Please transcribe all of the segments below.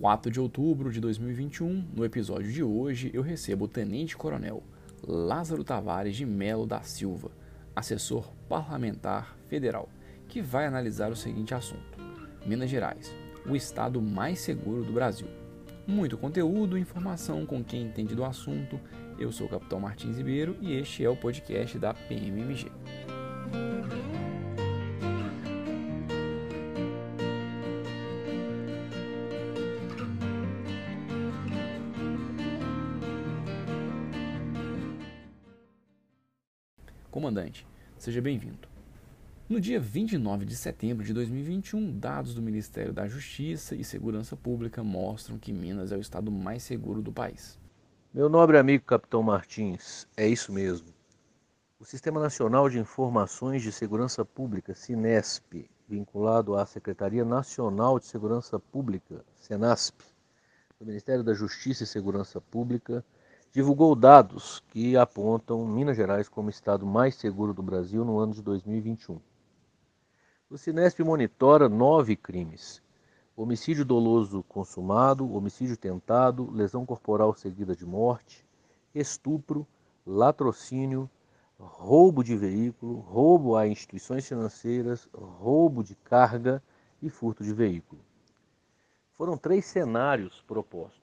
4 de outubro de 2021. No episódio de hoje, eu recebo o Tenente Coronel Lázaro Tavares de Melo da Silva, assessor parlamentar federal, que vai analisar o seguinte assunto: Minas Gerais, o estado mais seguro do Brasil. Muito conteúdo e informação com quem entende do assunto. Eu sou o Capitão Martins Ribeiro e este é o podcast da PMMG. Comandante, seja bem-vindo. No dia 29 de setembro de 2021, dados do Ministério da Justiça e Segurança Pública mostram que Minas é o estado mais seguro do país. Meu nobre amigo Capitão Martins, é isso mesmo. O Sistema Nacional de Informações de Segurança Pública, SINESP, vinculado à Secretaria Nacional de Segurança Pública, SENASP, do Ministério da Justiça e Segurança Pública, divulgou dados que apontam Minas Gerais como o estado mais seguro do Brasil no ano de 2021. O Sinesp monitora nove crimes: homicídio doloso consumado, homicídio tentado, lesão corporal seguida de morte, estupro, latrocínio, roubo de veículo, roubo a instituições financeiras, roubo de carga e furto de veículo. Foram três cenários propostos.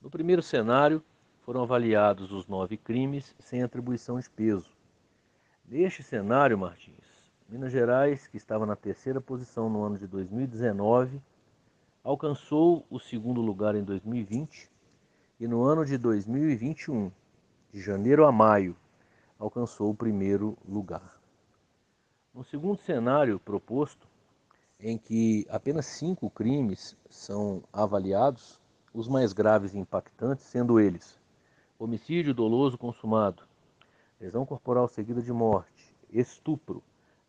No primeiro cenário, foram avaliados os nove crimes sem atribuição de peso. Neste cenário, Martins, Minas Gerais, que estava na terceira posição no ano de 2019, alcançou o segundo lugar em 2020 e no ano de 2021, de janeiro a maio, alcançou o primeiro lugar. No segundo cenário proposto, em que apenas cinco crimes são avaliados, os mais graves e impactantes sendo eles homicídio doloso consumado, lesão corporal seguida de morte, estupro,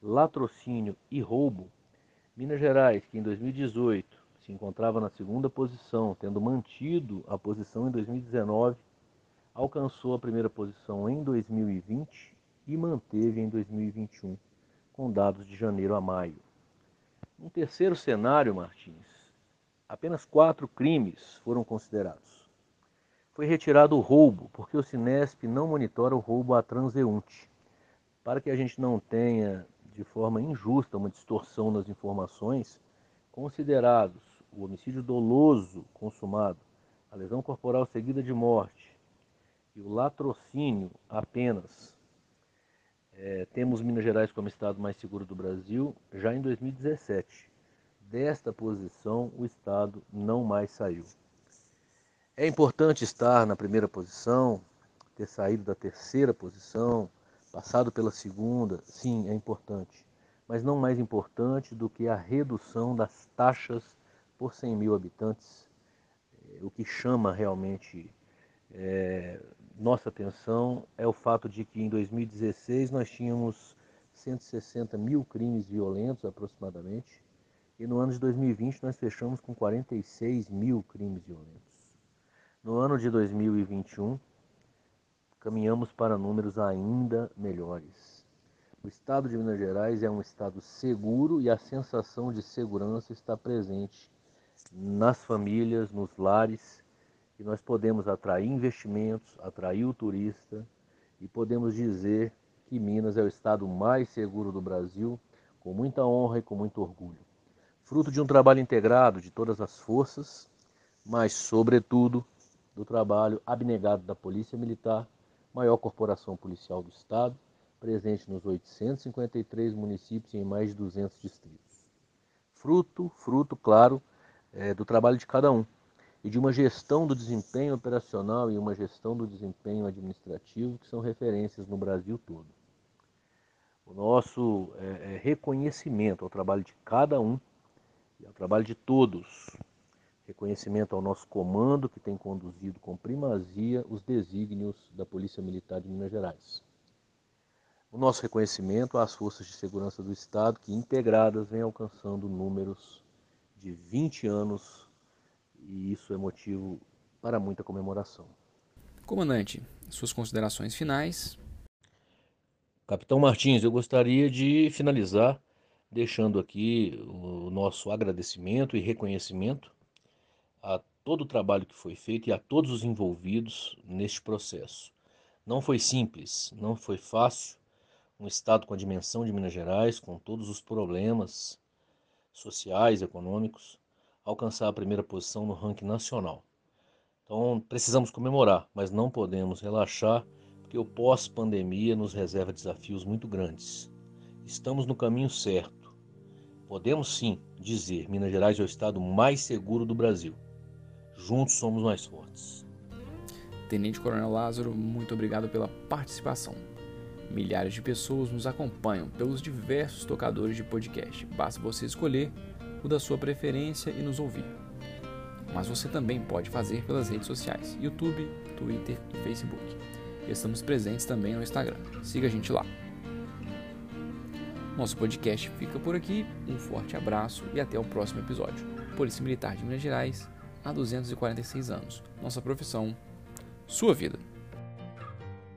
latrocínio e roubo, Minas Gerais, que em 2018 se encontrava na segunda posição, tendo mantido a posição em 2019, alcançou a primeira posição em 2020 e manteve em 2021, com dados de janeiro a maio. No terceiro cenário, Martins, apenas quatro crimes foram considerados foi retirado o roubo, porque o Sinesp não monitora o roubo a transeunte. Para que a gente não tenha de forma injusta uma distorção nas informações, considerados o homicídio doloso consumado, a lesão corporal seguida de morte e o latrocínio apenas, é, temos Minas Gerais como estado mais seguro do Brasil já em 2017. Desta posição, o estado não mais saiu. É importante estar na primeira posição, ter saído da terceira posição, passado pela segunda, sim, é importante. Mas não mais importante do que a redução das taxas por 100 mil habitantes, é, o que chama realmente é, nossa atenção é o fato de que em 2016 nós tínhamos 160 mil crimes violentos aproximadamente, e no ano de 2020 nós fechamos com 46 mil crimes violentos. No ano de 2021, caminhamos para números ainda melhores. O estado de Minas Gerais é um estado seguro e a sensação de segurança está presente nas famílias, nos lares, e nós podemos atrair investimentos, atrair o turista e podemos dizer que Minas é o estado mais seguro do Brasil, com muita honra e com muito orgulho. Fruto de um trabalho integrado de todas as forças, mas, sobretudo, do trabalho abnegado da Polícia Militar, maior corporação policial do Estado, presente nos 853 municípios e em mais de 200 distritos. Fruto, fruto, claro, é, do trabalho de cada um e de uma gestão do desempenho operacional e uma gestão do desempenho administrativo que são referências no Brasil todo. O nosso é, é, reconhecimento ao trabalho de cada um e ao trabalho de todos Reconhecimento ao nosso comando, que tem conduzido com primazia os desígnios da Polícia Militar de Minas Gerais. O nosso reconhecimento às forças de segurança do Estado, que integradas vêm alcançando números de 20 anos, e isso é motivo para muita comemoração. Comandante, suas considerações finais. Capitão Martins, eu gostaria de finalizar deixando aqui o nosso agradecimento e reconhecimento a todo o trabalho que foi feito e a todos os envolvidos neste processo. Não foi simples, não foi fácil. Um estado com a dimensão de Minas Gerais, com todos os problemas sociais, econômicos, alcançar a primeira posição no ranking nacional. Então precisamos comemorar, mas não podemos relaxar, porque o pós-pandemia nos reserva desafios muito grandes. Estamos no caminho certo. Podemos sim dizer: Minas Gerais é o estado mais seguro do Brasil. Juntos somos mais fortes. Tenente Coronel Lázaro, muito obrigado pela participação. Milhares de pessoas nos acompanham pelos diversos tocadores de podcast. Basta você escolher o da sua preferência e nos ouvir. Mas você também pode fazer pelas redes sociais: YouTube, Twitter e Facebook. Estamos presentes também no Instagram. Siga a gente lá. Nosso podcast fica por aqui. Um forte abraço e até o próximo episódio. Polícia Militar de Minas Gerais há 246 anos. Nossa profissão, sua vida.